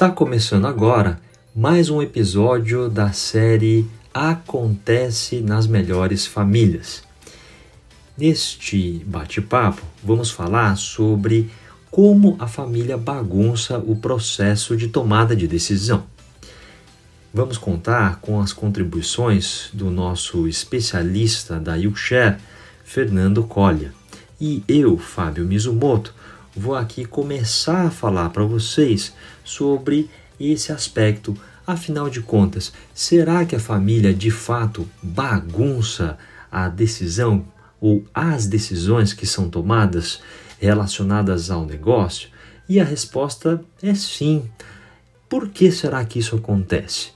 Está começando agora mais um episódio da série Acontece nas Melhores Famílias. Neste bate-papo, vamos falar sobre como a família bagunça o processo de tomada de decisão. Vamos contar com as contribuições do nosso especialista da Yushare, Fernando Collia. E eu, Fábio Mizumoto, vou aqui começar a falar para vocês sobre esse aspecto. Afinal de contas, será que a família de fato bagunça a decisão ou as decisões que são tomadas relacionadas ao negócio? E a resposta é sim. Por que será que isso acontece?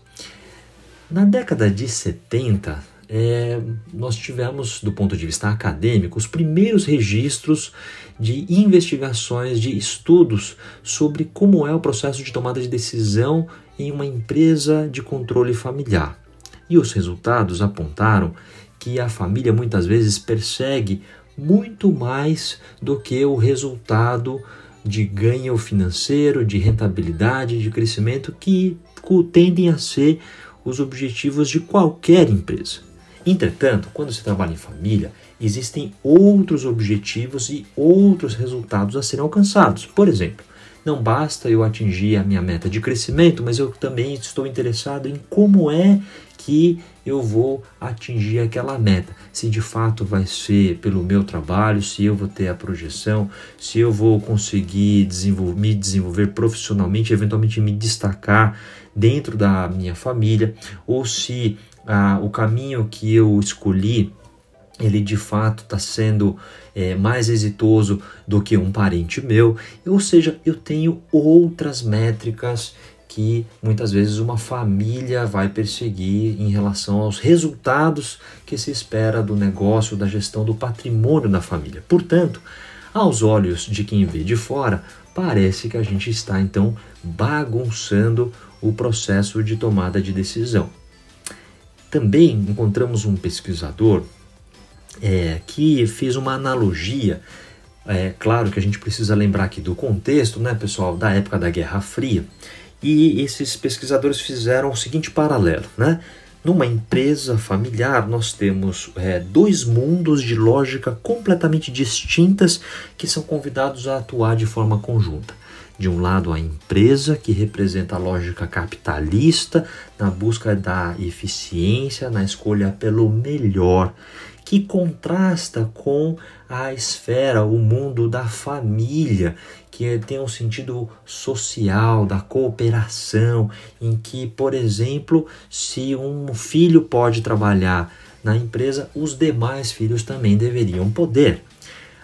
Na década de 70, é, nós tivemos, do ponto de vista acadêmico, os primeiros registros de investigações, de estudos sobre como é o processo de tomada de decisão em uma empresa de controle familiar. E os resultados apontaram que a família muitas vezes persegue muito mais do que o resultado de ganho financeiro, de rentabilidade, de crescimento que tendem a ser os objetivos de qualquer empresa. Entretanto, quando se trabalha em família, existem outros objetivos e outros resultados a serem alcançados. Por exemplo, não basta eu atingir a minha meta de crescimento, mas eu também estou interessado em como é que eu vou atingir aquela meta. Se de fato vai ser pelo meu trabalho, se eu vou ter a projeção, se eu vou conseguir desenvolver, me desenvolver profissionalmente, eventualmente me destacar dentro da minha família, ou se ah, o caminho que eu escolhi ele de fato está sendo é, mais exitoso do que um parente meu, ou seja, eu tenho outras métricas que muitas vezes uma família vai perseguir em relação aos resultados que se espera do negócio, da gestão do patrimônio da família. Portanto, aos olhos de quem vê de fora, parece que a gente está então bagunçando o processo de tomada de decisão. Também encontramos um pesquisador é, que fez uma analogia. É claro que a gente precisa lembrar aqui do contexto, né, pessoal, da época da Guerra Fria. E esses pesquisadores fizeram o seguinte paralelo, né? Numa empresa familiar, nós temos é, dois mundos de lógica completamente distintas que são convidados a atuar de forma conjunta. De um lado, a empresa, que representa a lógica capitalista, na busca da eficiência, na escolha pelo melhor, que contrasta com a esfera, o mundo da família, que tem um sentido social, da cooperação, em que, por exemplo, se um filho pode trabalhar na empresa, os demais filhos também deveriam poder.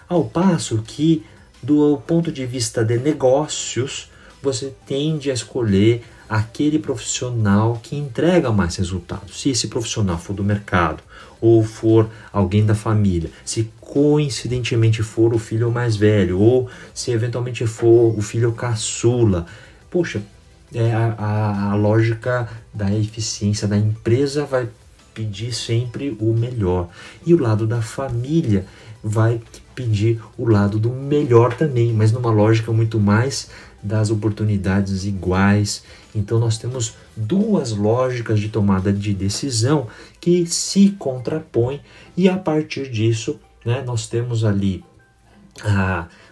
Ao passo que do ponto de vista de negócios, você tende a escolher aquele profissional que entrega mais resultados. Se esse profissional for do mercado ou for alguém da família, se coincidentemente for o filho mais velho ou se eventualmente for o filho caçula, poxa, é a, a, a lógica da eficiência da empresa vai pedir sempre o melhor e o lado da família vai pedir o lado do melhor também, mas numa lógica muito mais das oportunidades iguais. Então nós temos duas lógicas de tomada de decisão que se contrapõem e a partir disso, né, nós temos ali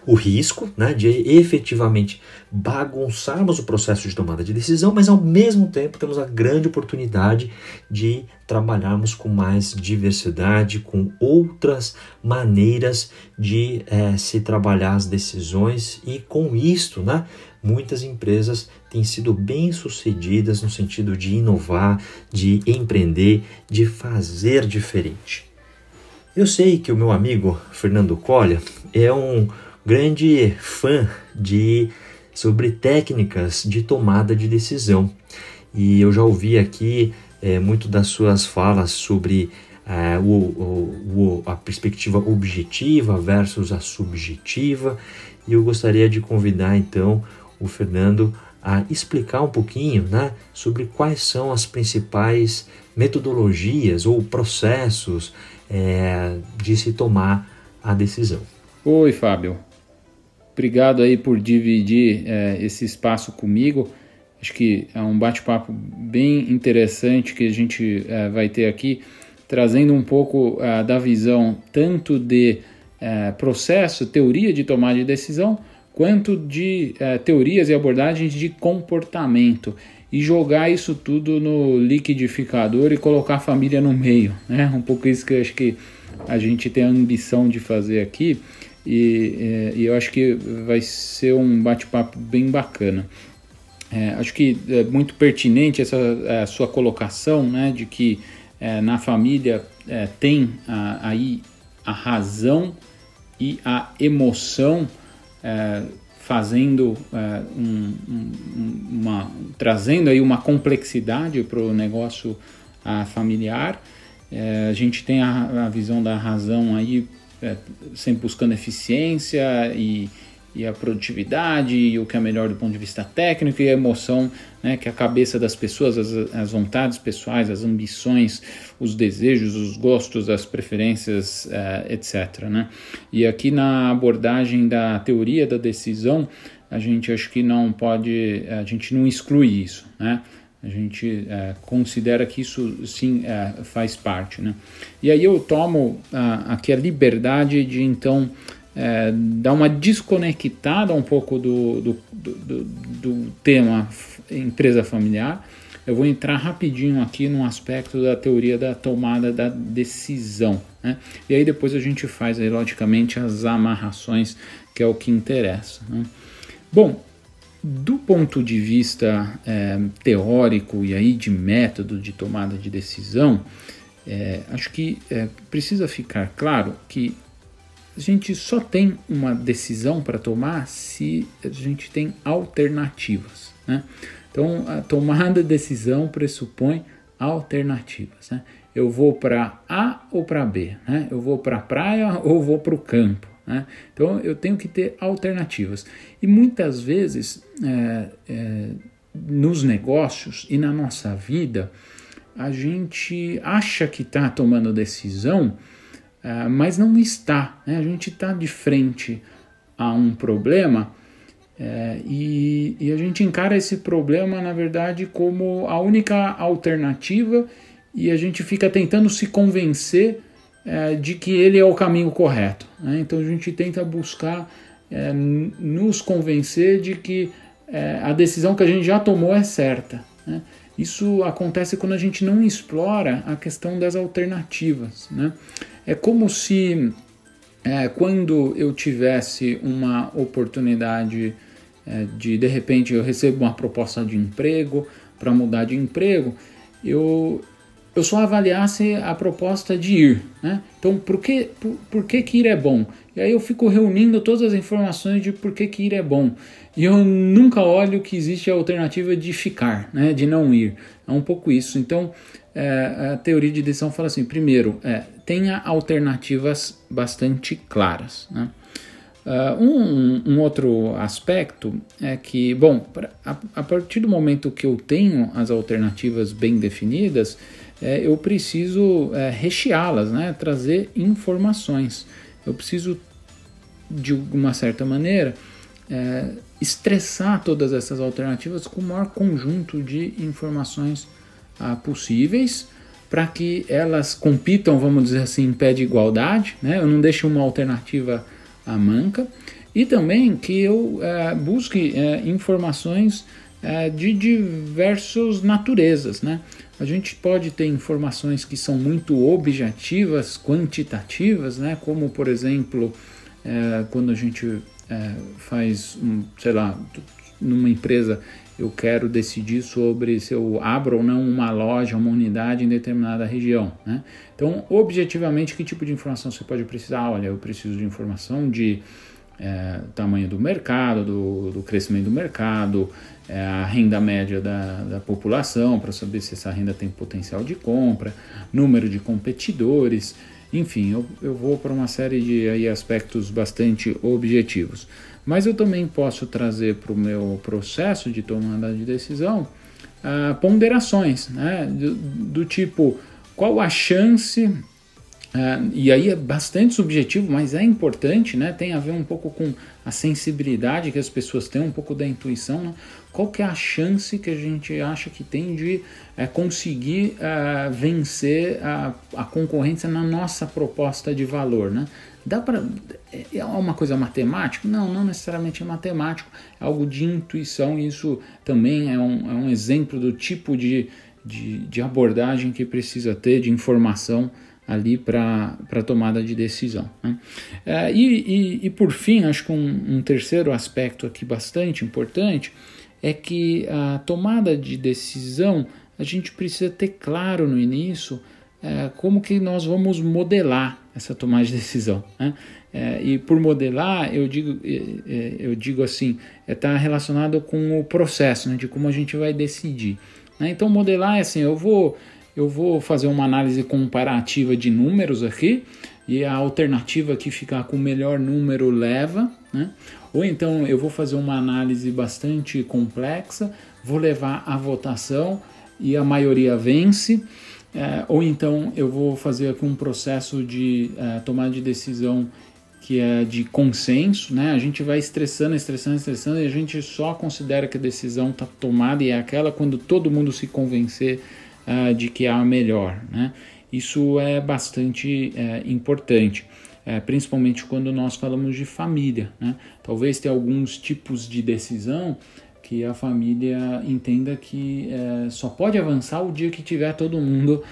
o risco né, de efetivamente bagunçarmos o processo de tomada de decisão, mas ao mesmo tempo temos a grande oportunidade de trabalharmos com mais diversidade, com outras maneiras de é, se trabalhar as decisões e com isto, né, muitas empresas têm sido bem sucedidas no sentido de inovar, de empreender, de fazer diferente. Eu sei que o meu amigo Fernando Colha é um grande fã de sobre técnicas de tomada de decisão. E eu já ouvi aqui é, muito das suas falas sobre é, o, o, a perspectiva objetiva versus a subjetiva. E eu gostaria de convidar então o Fernando a explicar um pouquinho né, sobre quais são as principais metodologias ou processos é, de se tomar a decisão. Oi, Fábio. Obrigado aí por dividir é, esse espaço comigo. Acho que é um bate-papo bem interessante que a gente uh, vai ter aqui, trazendo um pouco uh, da visão tanto de uh, processo, teoria de tomada de decisão, quanto de teorias e abordagens de comportamento e jogar isso tudo no liquidificador e colocar a família no meio, né? Um pouco isso que eu acho que a gente tem a ambição de fazer aqui e, e eu acho que vai ser um bate-papo bem bacana. É, acho que é muito pertinente essa a sua colocação, né, de que é, na família é, tem a, aí a razão e a emoção é, fazendo é, um, um, uma trazendo aí uma complexidade para o negócio familiar. É, a gente tem a, a, visão da razão aí sempre buscando eficiência e e a produtividade e o que é melhor do ponto de vista técnico e a emoção, né, que a cabeça das pessoas, as, as vontades pessoais, as ambições, os desejos, os gostos, as preferências, uh, eh, etc. Né? E aqui na abordagem da teoria da decisão, a gente acho que não pode, a gente não exclui isso, né? A gente uh, considera que isso sim uh, faz parte, né? E aí eu tomo aqui a liberdade de então é, dar uma desconectada um pouco do, do, do, do, tema empresa familiar. Eu vou entrar rapidinho aqui no aspecto da teoria da tomada da decisão. Né? E aí depois a gente faz, aí, logicamente, as amarrações, que é o que interessa. Né? Bom, do ponto de vista é, teórico e aí de método de tomada de decisão, é, acho que é, precisa ficar claro que a gente só tem uma decisão para tomar se a gente tem alternativas. Né? Então, a tomada de decisão pressupõe alternativas. Né? Eu vou para A ou para B? Né? Eu vou para a praia ou vou para o campo? Né? Então, eu tenho que ter alternativas. E muitas vezes, é, é, nos negócios e na nossa vida, a gente acha que está tomando decisão uh, mas não está. Né? A gente está de frente a um problema é, e, e, a gente encara esse problema, na verdade, como a única alternativa e a gente fica tentando se convencer é, de que ele é o caminho correto. Né? Então a gente tenta buscar é, nos convencer de que a decisão que a gente já tomou é certa. Né? Isso acontece quando a gente não explora a questão das alternativas. Né? É como se é, quando eu tivesse uma oportunidade é, de de repente eu recebo uma proposta de emprego para mudar de emprego, eu, eu só avaliasse a proposta de ir. Né? Então, por que, por, por, que, que ir é bom? E aí eu fico reunindo todas as informações de por que, que ir é bom. E eu nunca olho que existe a alternativa de ficar, né? de não ir. É um pouco isso. Então, é, a teoria de decisão fala assim: primeiro, é, tenha alternativas bastante claras. Né? Uh, um, um, outro aspecto é que, bom, a, a, partir do momento que eu tenho as alternativas bem definidas, é, eu preciso é, recheá-las, né? trazer informações. Eu preciso, de uma certa maneira, é, estressar todas essas alternativas com o maior conjunto de informações ah, possíveis para que elas compitam, vamos dizer assim, em pé de igualdade, né? eu não deixo uma alternativa à manca, e também que eu é, busque é, informações é, de diversas naturezas. Né? A gente pode ter informações que são muito objetivas, quantitativas, né? como por exemplo, quando a gente faz, um, sei lá, numa empresa eu quero decidir sobre se eu abro ou não uma loja, uma unidade em determinada região. Né? Então, objetivamente, que tipo de informação você pode precisar? Olha, eu preciso de informação de é, tamanho do mercado, do, do crescimento do mercado, é, a renda média da, da população, para saber se essa renda tem potencial de compra, número de competidores, enfim, eu, eu vou para uma série de aí, aspectos bastante objetivos. Mas eu também posso trazer para o meu processo de tomada de decisão uh, ponderações, né? Do, do, tipo, qual a chance Uh, e aí é bastante subjetivo, mas é importante, né? Tem a ver um pouco com a sensibilidade que as pessoas têm, um pouco da intuição. Né? Qual que é a chance que a gente acha que tem de é, conseguir uh, vencer a, a, concorrência na nossa proposta de valor, né? Dá para é, é uma coisa matemática? Não, não necessariamente é matemático. É algo de intuição. E isso também é um, é um exemplo do tipo de, de, de abordagem que precisa ter de informação ali para tomada de decisão. Né? É, e, e, e, por fim, acho que um, um, terceiro aspecto aqui bastante importante é que a tomada de decisão a gente precisa ter claro no início é, como que nós vamos modelar essa tomada de decisão. Né? É, e por modelar, eu digo, é, é, eu digo assim, está relacionado com o processo né, de como a gente vai decidir. Né? Então, modelar é assim: eu vou eu vou fazer uma análise comparativa de números aqui e a alternativa que ficar com o melhor número leva, né? Ou então eu vou fazer uma análise bastante complexa, vou levar a votação e a maioria vence, é, ou então eu vou fazer aqui um processo de é, tomada de decisão que é de consenso, né? A gente vai estressando, estressando, estressando e a gente só considera que a decisão está tomada e é aquela quando todo mundo se convencer uh, de que há melhor. Né? Isso é bastante uh, importante, uh, principalmente quando nós falamos de família. Né? Talvez tenha alguns tipos de decisão que a família entenda que eh, só pode avançar o dia que tiver todo mundo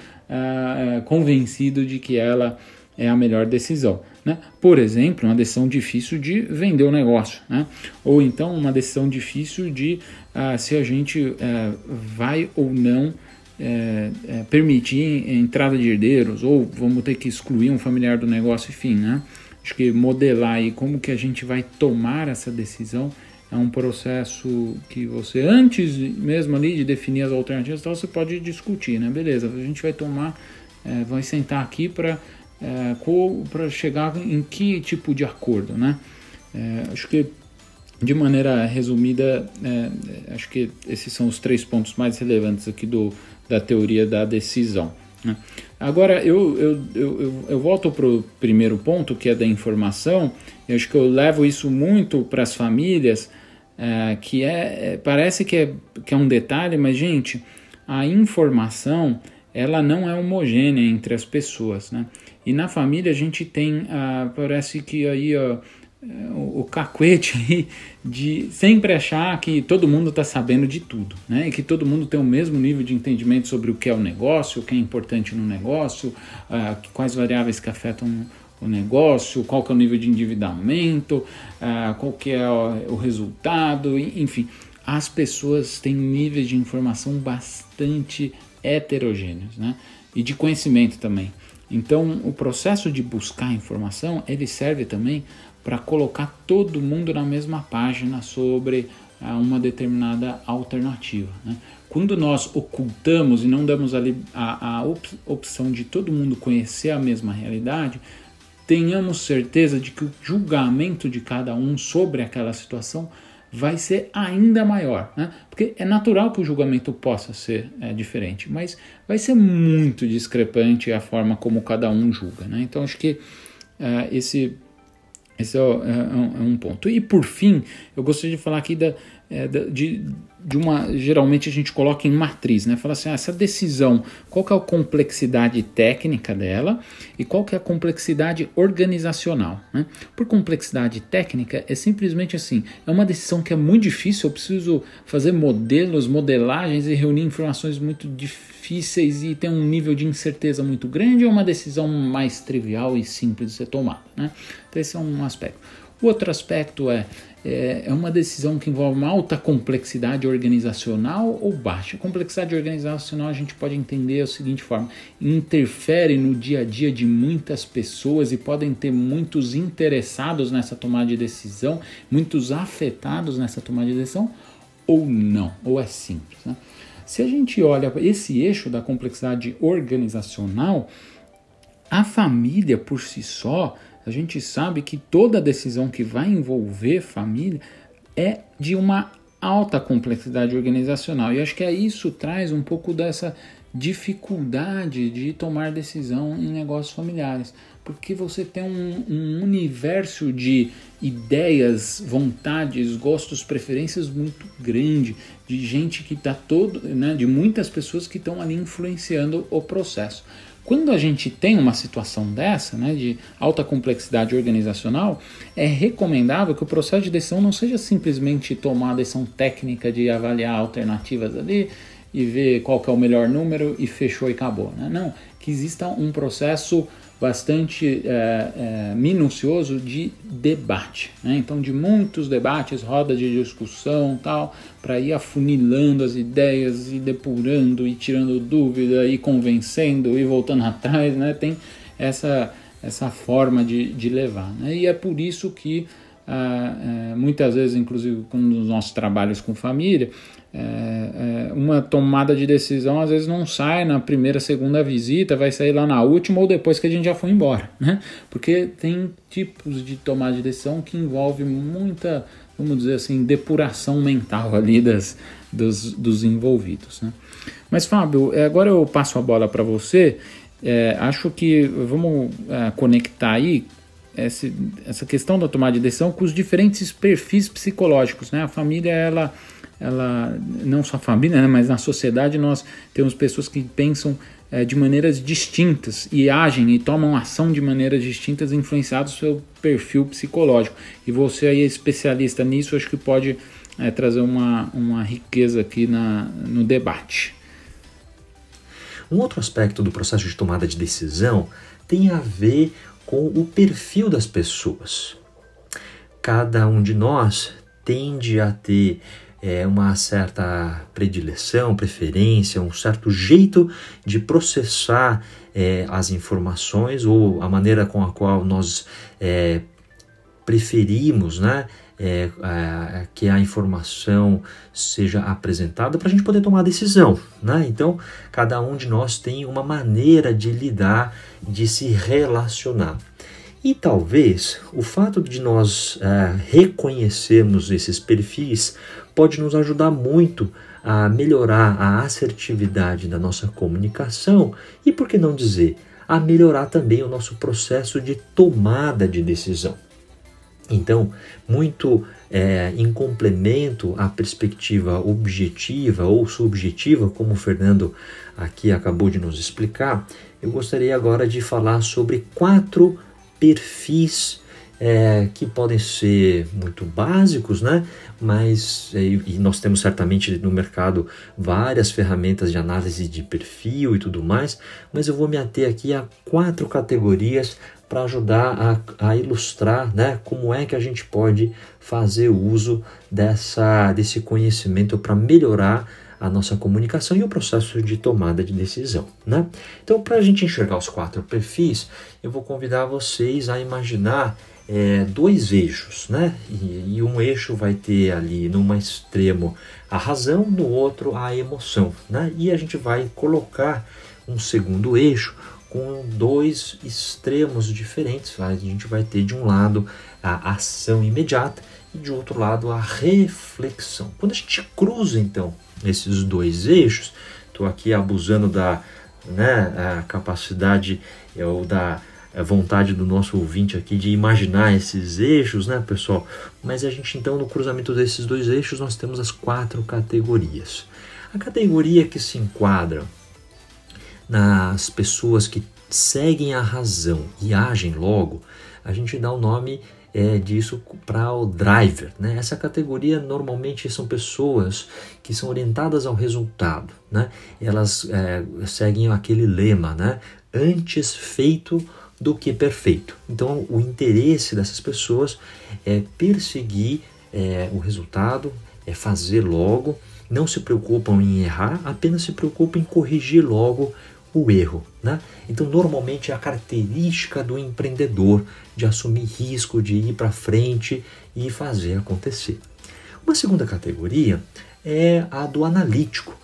convencido de que ela é a melhor decisão. Né? Por exemplo, uma decisão difícil de vender o negócio, né? ou então uma decisão difícil de uh, se a gente uh, vai ou não é, é, permitir entrada de herdeiros ou vamos ter que excluir um familiar do negócio, enfim, né? Acho que modelar aí como que a gente vai tomar essa decisão é um processo que você, antes mesmo ali de definir as alternativas, então você pode discutir, né? Beleza, a gente vai tomar, é, vai sentar aqui para é, para chegar em que tipo de acordo, né? É, acho que de maneira resumida, é, acho que esses são os três pontos mais relevantes aqui do, da teoria da decisão. Né? Agora, eu, eu, eu, eu volto para o primeiro ponto, que é da informação. Eu acho que eu levo isso muito para as famílias, é, que é, é, parece que é, que é um detalhe, mas, gente, a informação ela não é homogênea entre as pessoas. Né? E na família a gente tem, ah, parece que aí... Ó, o, cacuete aí de sempre achar que todo mundo está sabendo de tudo, né? E que todo mundo tem o mesmo nível de entendimento sobre o que é o negócio, o que é importante no negócio, uh, quais variáveis que afetam o negócio, qual que é o nível de endividamento, uh, qual que é o, resultado, enfim. As pessoas têm níveis de informação bastante heterogêneos, né? E de conhecimento também. Então, o processo de buscar informação, ele serve também para colocar todo mundo na mesma página sobre ah, uma determinada alternativa. Né? Quando nós ocultamos e não damos a, a op opção de todo mundo conhecer a mesma realidade, tenhamos certeza de que o julgamento de cada um sobre aquela situação vai ser ainda maior, né? Porque é natural que o julgamento possa ser é, diferente, mas vai ser muito discrepante a forma como cada um julga, né? Então acho que é, esse esse é, é, é, um ponto. E por fim, eu gostaria de falar aqui da, é, de, de uma. Geralmente a gente coloca em matriz, né? Fala assim: ah, essa decisão, qual que é a complexidade técnica dela e qual que é a complexidade organizacional. Né? Por complexidade técnica, é simplesmente assim: é uma decisão que é muito difícil, eu preciso fazer modelos, modelagens e reunir informações muito difíceis e tem um nível de incerteza muito grande, ou é uma decisão mais trivial e simples de ser tomada. Né? Então, esse é um aspecto. O outro aspecto é, é, é uma decisão que envolve uma alta complexidade organizacional ou baixa. Complexidade organizacional a gente pode entender da seguinte forma: interfere no dia a dia de muitas pessoas e podem ter muitos interessados nessa tomada de decisão, muitos afetados nessa tomada de decisão, ou não, ou é simples. Né? Se a gente olha esse eixo da complexidade organizacional, a família por si só a gente sabe que toda decisão que vai envolver família é de uma alta complexidade organizacional. E acho que é isso traz um pouco dessa dificuldade de tomar decisão em negócios familiares, porque você tem um, um universo de ideias, vontades, gostos, preferências muito grande, de gente que está todo, né, de muitas pessoas que estão ali influenciando o processo. Quando a gente tem uma situação dessa, né, de alta complexidade organizacional, é recomendável que o processo de decisão não seja simplesmente tomar a decisão técnica de avaliar alternativas ali e ver qual é o melhor número e fechou e acabou. Né? Não, que exista um processo bastante é, é, minucioso de debate. Né? Então, de muitos debates, rodas de discussão tal, para ir afunilando as ideias e depurando e tirando dúvida e convencendo e voltando atrás, né? tem essa, essa forma de, de levar. Né? E é por isso que ah, é, muitas vezes, inclusive nos nossos trabalhos com família, é, é, uma tomada de decisão às vezes não sai na primeira, segunda visita, vai sair lá na última ou depois que a gente já foi embora, né? Porque tem tipos de tomada de decisão que envolve muita, vamos dizer assim, depuração mental ali das, dos, dos envolvidos, né? Mas Fábio, é, agora eu passo a bola para você. É, acho que vamos é, conectar aí essa, essa questão da tomada de decisão com os diferentes perfis psicológicos, né? A família ela ela não só a família, né, mas na sociedade nós temos pessoas que pensam é, de maneiras distintas e agem e tomam ação de maneiras distintas, influenciados pelo perfil psicológico. E você aí é especialista nisso, acho que pode é, trazer uma, uma riqueza aqui na, no debate. Um outro aspecto do processo de tomada de decisão tem a ver com o perfil das pessoas. Cada um de nós tende a ter é, uma certa predileção, preferência, um certo jeito de processar é, as informações ou a maneira com a qual nós é, preferimos né, é, a, que a informação seja apresentada para a gente poder tomar decisão. Né? Então, cada um de nós tem uma maneira de lidar, de se relacionar. E talvez o fato de nós é, reconhecermos esses perfis pode nos ajudar muito a melhorar a assertividade da nossa comunicação e, por que não dizer, a melhorar também o nosso processo de tomada de decisão. Então, muito é, em complemento à perspectiva objetiva ou subjetiva, como o Fernando aqui acabou de nos explicar, eu gostaria agora de falar sobre quatro perfis é, que podem ser muito básicos, né? Mas é, e nós temos certamente no mercado várias ferramentas de análise de perfil e tudo mais, mas eu vou me ater aqui a quatro categorias para ajudar a, a, ilustrar né, como é que a gente pode fazer uso dessa, desse conhecimento para melhorar a nossa comunicação e o processo de tomada de decisão. Né? Então, para a gente enxergar os quatro perfis, eu vou convidar vocês a imaginar é, dois eixos, né? E, e, um eixo vai ter ali num extremo a razão, no outro a emoção, né? E a gente vai colocar um segundo eixo com dois extremos diferentes. A gente vai ter de um lado a ação imediata e de outro lado a reflexão. Quando a gente cruza então esses dois eixos, estou aqui abusando da né, a capacidade é, ou da vontade do nosso ouvinte aqui de imaginar esses eixos, né, pessoal? Mas a gente então no cruzamento desses dois eixos nós temos as quatro categorias. A categoria que se enquadra nas pessoas que seguem a razão e agem logo, a gente dá o nome é, disso para o driver. Né? Essa categoria normalmente são pessoas que são orientadas ao resultado. Né? Elas é, seguem aquele lema, né? antes feito do que perfeito. Então, o interesse dessas pessoas é perseguir é, o resultado, é fazer logo, não se preocupam em errar, apenas se preocupam em corrigir logo o erro. Né? Então, normalmente é a característica do empreendedor de assumir risco, de ir para frente e fazer acontecer. Uma segunda categoria é a do analítico.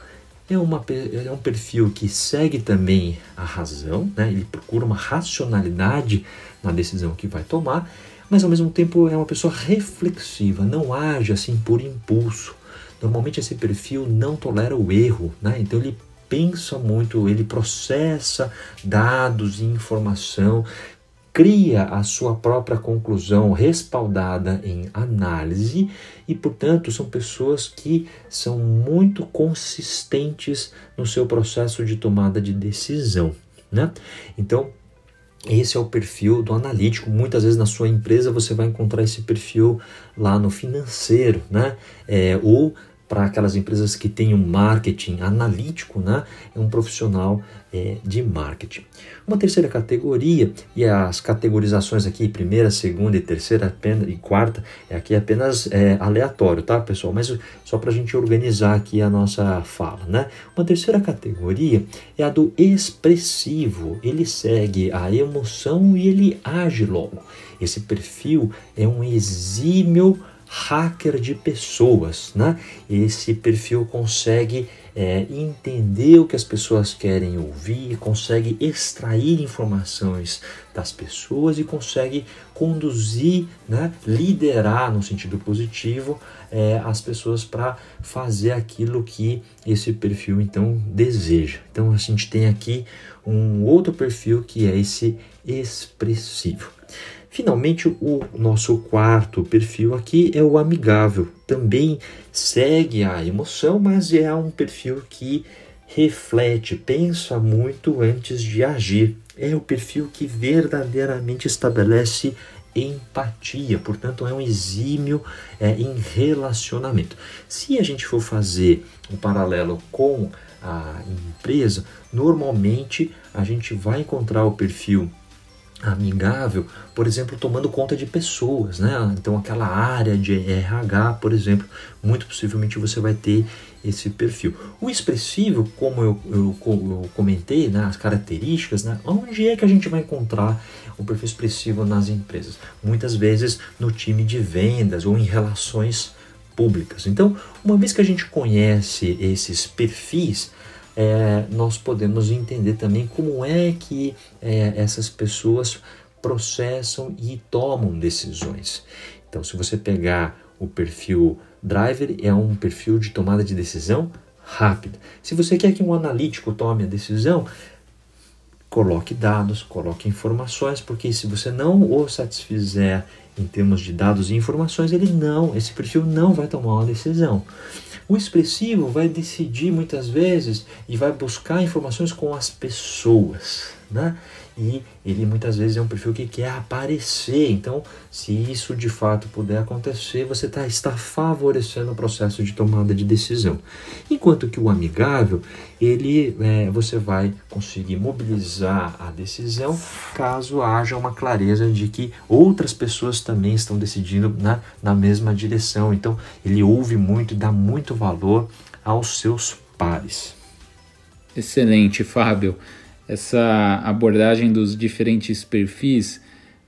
É, uma, é um perfil que segue também a razão, né? ele procura uma racionalidade na decisão que vai tomar, mas ao mesmo tempo é uma pessoa reflexiva, não age assim por impulso. Normalmente esse perfil não tolera o erro, né? então ele pensa muito, ele processa dados e informação, cria a sua própria conclusão respaldada em análise e, portanto, são pessoas que são muito consistentes no seu processo de tomada de decisão. Né? Então, esse é o perfil do analítico. Muitas vezes na sua empresa você vai encontrar esse perfil lá no financeiro, né? É, ou para aquelas empresas que têm um marketing analítico, né? É um profissional é, de marketing. Uma terceira categoria, e as categorizações aqui, primeira, segunda e terceira apenas, e quarta, é aqui apenas é, aleatório, tá, pessoal? Mas só para a gente organizar aqui a nossa fala, né? Uma terceira categoria é a do expressivo. Ele segue a emoção e ele age logo. Esse perfil é um exímio hacker de pessoas, né? Esse perfil consegue é, entender o que as pessoas querem ouvir, consegue extrair informações das pessoas e consegue conduzir, né, liderar no sentido positivo é, as pessoas para fazer aquilo que esse perfil então deseja. Então a gente tem aqui um outro perfil que é esse expressivo. Finalmente, o nosso quarto perfil aqui é o amigável. Também segue a emoção, mas é um perfil que reflete, pensa muito antes de agir. É o perfil que verdadeiramente estabelece empatia, portanto, é um exímio é, em relacionamento. Se a gente for fazer um paralelo com a empresa, normalmente a gente vai encontrar o perfil amigável, por exemplo, tomando conta de pessoas, né? Então aquela área de RH, por exemplo, muito possivelmente você vai ter esse perfil. O expressivo, como eu, eu, eu comentei, né, as características, né, onde é que a gente vai encontrar o perfil expressivo nas empresas? Muitas vezes no time de vendas ou em relações públicas. Então, uma vez que a gente conhece esses perfis, é, nós podemos entender também como é que é, essas pessoas processam e tomam decisões. Então, se você pegar o perfil driver, é um perfil de tomada de decisão rápida. Se você quer que um analítico tome a decisão, coloque dados, coloque informações, porque se você não o satisfizer em termos de dados e informações, ele não, esse perfil não vai tomar uma decisão. O expressivo vai decidir muitas vezes e vai buscar informações com as pessoas, né? E ele muitas vezes é um perfil que quer aparecer. Então, se isso de fato puder acontecer, você tá, está favorecendo o processo de tomada de decisão. Enquanto que o amigável, ele é, você vai conseguir mobilizar a decisão caso haja uma clareza de que outras pessoas também estão decidindo na, na mesma direção. Então, ele ouve muito e dá muito valor aos seus pares. Excelente, Fábio essa abordagem dos diferentes perfis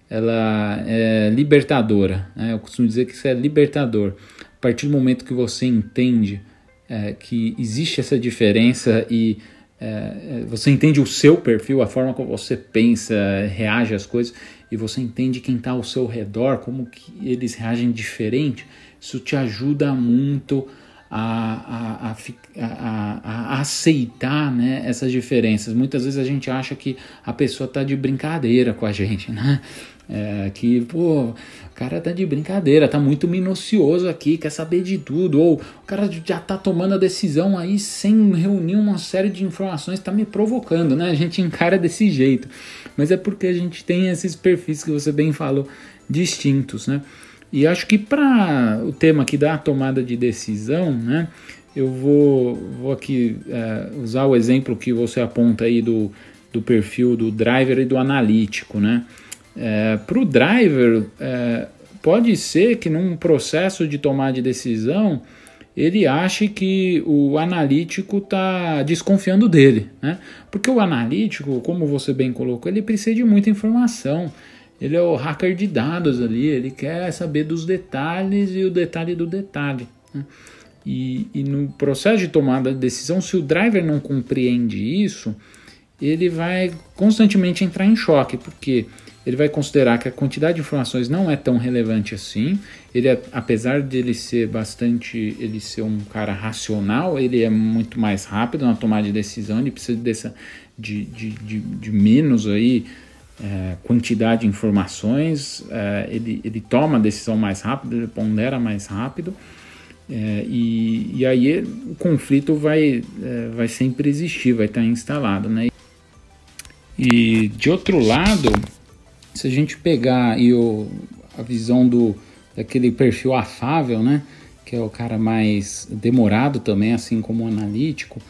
ela é libertadora. Né? Eu costumo dizer que isso é libertador. A partir do momento que você entende é, que existe essa diferença e é, você entende o seu perfil, a forma como você pensa, reage às coisas, e você entende quem está ao seu redor, como que eles reagem diferente, isso te ajuda muito a, a, a, a, aceitar né, essas diferenças. Muitas vezes a gente acha que a pessoa está de brincadeira com a gente, né? É, que, pô, o cara tá de brincadeira, tá muito minucioso aqui, quer saber de tudo, ou o cara já tá tomando a decisão aí sem reunir uma série de informações, tá me provocando, né? A gente encara desse jeito, mas é porque a gente tem esses perfis que você bem falou, distintos, né? E acho que para o tema aqui da tomada de decisão, né, eu vou, vou aqui é, usar o exemplo que você aponta aí do, do perfil do driver e do analítico. Né? É, para o driver, é, pode ser que num processo de tomada de decisão ele ache que o analítico está desconfiando dele, né? Porque o analítico, como você bem colocou, ele precisa de muita informação ele é o hacker de dados ali, ele quer saber dos detalhes e o detalhe do detalhe. Né? E, e, no processo de tomada de decisão, se o driver não compreende isso, ele vai constantemente entrar em choque, porque ele vai considerar que a quantidade de informações não é tão relevante assim. Ele, é, apesar de ele ser bastante, ele ser um cara racional, ele é muito mais rápido na tomada de decisão. Ele precisa dessa, de, de, de, de menos aí é, quantidade de informações. É, ele, ele toma a decisão mais rápido, ele pondera mais rápido. É, e, e aí o conflito vai, é, vai sempre existir, vai estar instalado, né? E de outro lado, se a gente pegar aí o, a visão do daquele perfil afável, né, que é o cara mais demorado também, assim como o analítico,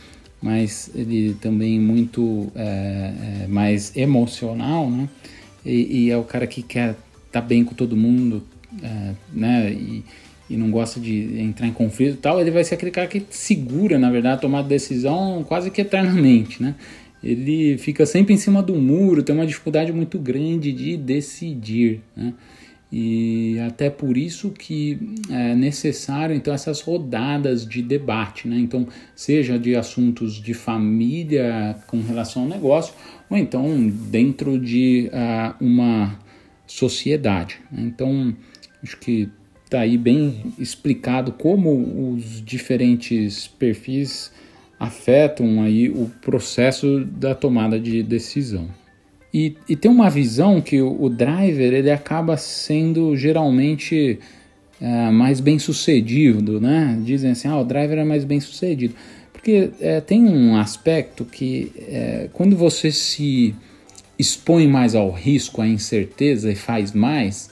mas ele também muito é, é, mais emocional, né, e, e, é o cara que quer estar tá bem com todo mundo, é, né, e, e não gosta de entrar em conflito e tal, ele vai ser aquele cara que segura, na verdade, tomar decisão quase que eternamente, né? ele fica sempre em cima do muro, tem uma dificuldade muito grande de decidir, né? E até por isso que é necessário então essas rodadas de debate, né? Então, seja de assuntos de família com relação ao negócio, ou então dentro de uh, uma sociedade. Né? Então, acho que está aí bem explicado como os diferentes perfis afetam aí o processo da tomada de decisão. E, e tem uma visão que o, o driver ele acaba sendo geralmente é, mais bem sucedido, né? Dizem assim, ah, o driver é mais bem sucedido. Porque é, tem um aspecto que é, quando você se expõe mais ao risco, à incerteza e faz mais,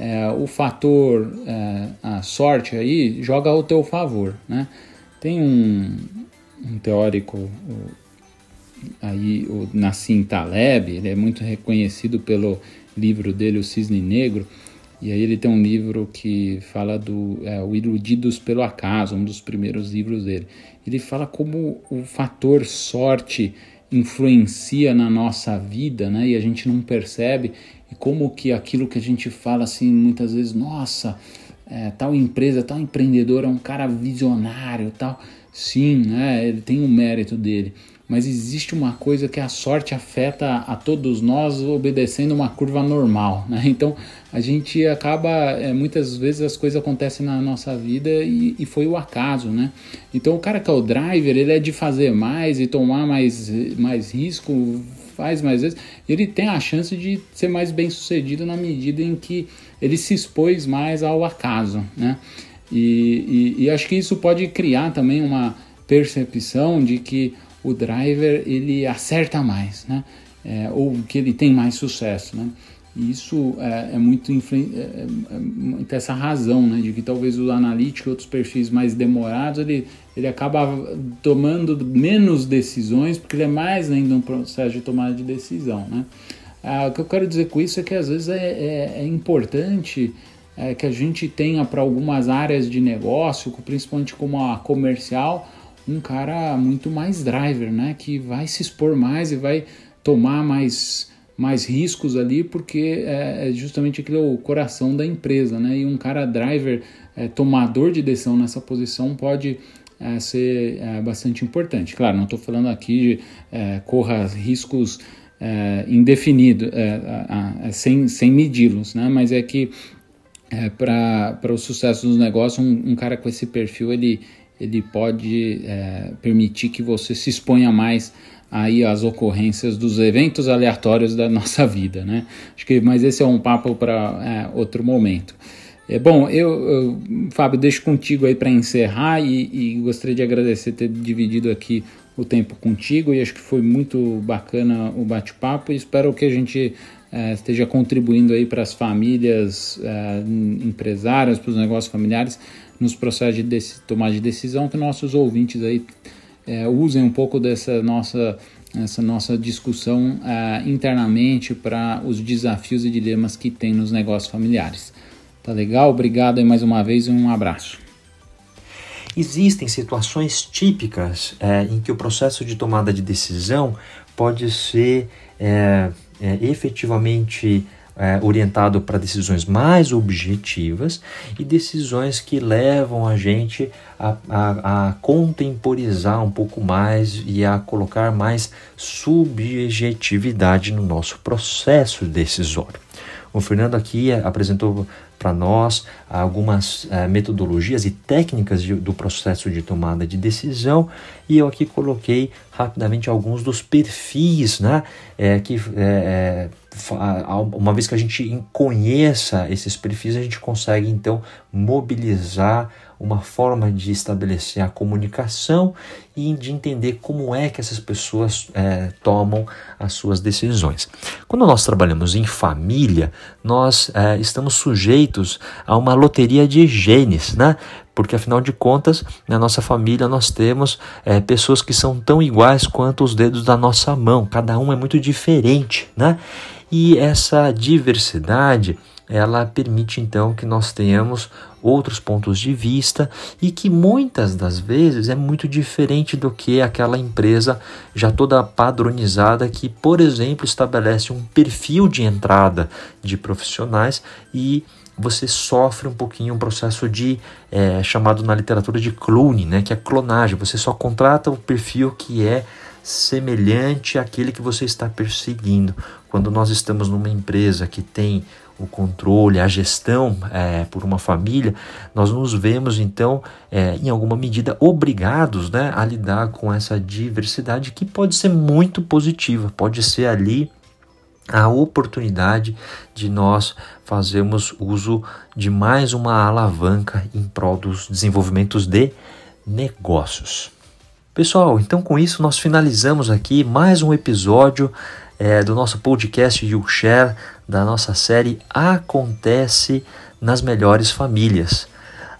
é, o fator, é, a sorte aí joga ao teu favor, né? Tem um, um teórico aí o Nassim Taleb, ele é muito reconhecido pelo livro dele O Cisne Negro, e aí ele tem um livro que fala do é, o Iludidos pelo Acaso, um dos primeiros livros dele. Ele fala como o fator sorte influencia na nossa vida, né? E a gente não percebe. E como que aquilo que a gente fala assim muitas vezes, nossa, é, tal empresa, tal empreendedor é um cara visionário, tal. Sim, né, ele tem o um mérito dele, mas existe uma coisa que a sorte afeta a todos nós obedecendo uma curva normal, né? Então a gente acaba, é, muitas vezes as coisas acontecem na nossa vida e, e, foi o acaso, né? Então o cara que é o driver, ele é de fazer mais e tomar mais, mais risco, faz mais vezes, ele tem a chance de ser mais bem sucedido na medida em que ele se expôs mais ao acaso, né? E, e, e, acho que isso pode criar também uma percepção de que o driver ele acerta mais, né? É, ou que ele tem mais sucesso, né? E isso é, é muito, é, é, é, essa razão, né, de que talvez o analítico e outros perfis mais demorados ele, ele acaba tomando menos decisões porque ele é mais ainda um processo de tomada de decisão, né? Ah, o que eu quero dizer com isso é que às vezes é, é, importante é, que a gente tenha para algumas áreas de negócio, principalmente como a comercial, um cara muito mais driver, né? Que vai se expor mais e vai tomar mais, mais riscos ali, porque é, é justamente aquele é o coração da empresa, né? E um cara driver, é, tomador de decisão nessa posição pode é, ser é, bastante importante. Claro, não estou falando aqui de é, corra riscos é, indefinidos, sem, sem medi-los, né? Mas é que é, para o sucesso dos negócios, um, um, cara com esse perfil ele, ele pode é, permitir que você se exponha mais aí às ocorrências dos eventos aleatórios da nossa vida, né? Acho que, mas esse é um papo para é, outro momento. É, bom, eu, eu, Fábio, deixo contigo aí para encerrar e, e, gostaria de agradecer ter dividido aqui o tempo contigo e acho que foi muito bacana o bate-papo e espero que a gente é, esteja contribuindo aí para as famílias é, empresárias, para os negócios familiares nos processos de tomar de decisão, que nossos ouvintes aí é, usem um pouco dessa nossa essa nossa discussão é, internamente para os desafios e dilemas que tem nos negócios familiares. Tá legal? Obrigado aí mais uma vez e um abraço. Existem situações típicas é, em que o processo de tomada de decisão pode ser é, é, efetivamente é, orientado para decisões mais objetivas e decisões que levam a gente a, a, a, contemporizar um pouco mais e a colocar mais subjetividade no nosso processo decisório. O Fernando aqui apresentou para nós algumas é, metodologias e técnicas de, do processo de tomada de decisão. E eu aqui coloquei rapidamente alguns dos perfis, né, é, que é, uma vez que a gente conheça esses perfis, a gente consegue então mobilizar uma forma de estabelecer a comunicação e de entender como é que essas pessoas é, tomam as suas decisões. Quando nós trabalhamos em família, nós é, estamos sujeitos a uma loteria de genes, né? Porque afinal de contas, na nossa família nós temos é, pessoas que são tão iguais quanto os dedos da nossa mão. Cada um é muito diferente, né? E essa diversidade ela permite então que nós tenhamos outros pontos de vista e que muitas das vezes é muito diferente do que aquela empresa já toda padronizada que, por exemplo, estabelece um perfil de entrada de profissionais e você sofre um pouquinho um processo de é, chamado na literatura de clone, né, que é clonagem. Você só contrata o perfil que é semelhante àquele que você está perseguindo. Quando nós estamos numa empresa que tem o controle, a gestão é, por uma família, nós nos vemos então, é, em alguma medida, obrigados né, a lidar com essa diversidade que pode ser muito positiva, pode ser ali a oportunidade de nós fazermos uso de mais uma alavanca em prol dos desenvolvimentos de negócios. Pessoal, então com isso nós finalizamos aqui mais um episódio é, do nosso podcast YouShare, da nossa série Acontece nas Melhores Famílias.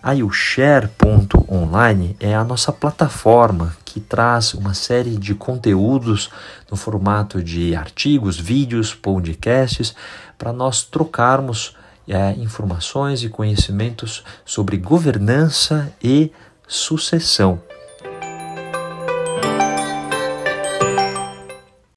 A YouShare.online é a nossa plataforma que traz uma série de conteúdos no formato de artigos, vídeos, podcasts, para nós trocarmos é, informações e conhecimentos sobre governança e sucessão.